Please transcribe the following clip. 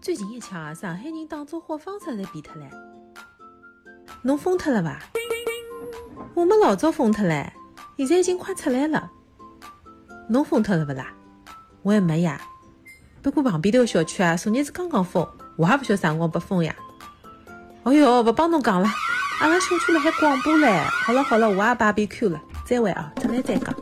最近一枪啊上海人打招呼方式侪变脱了侬疯脱了伐我们老早疯脱了现在已经快出来了。侬疯脱了伐啦？我还没呀。不过旁边头个小区啊昨日是刚刚封我也不晓得啥辰光被封呀。哦哟不帮侬讲了阿拉小区辣海广播嘞。好了好了我也把被 q 了再会啊出来再讲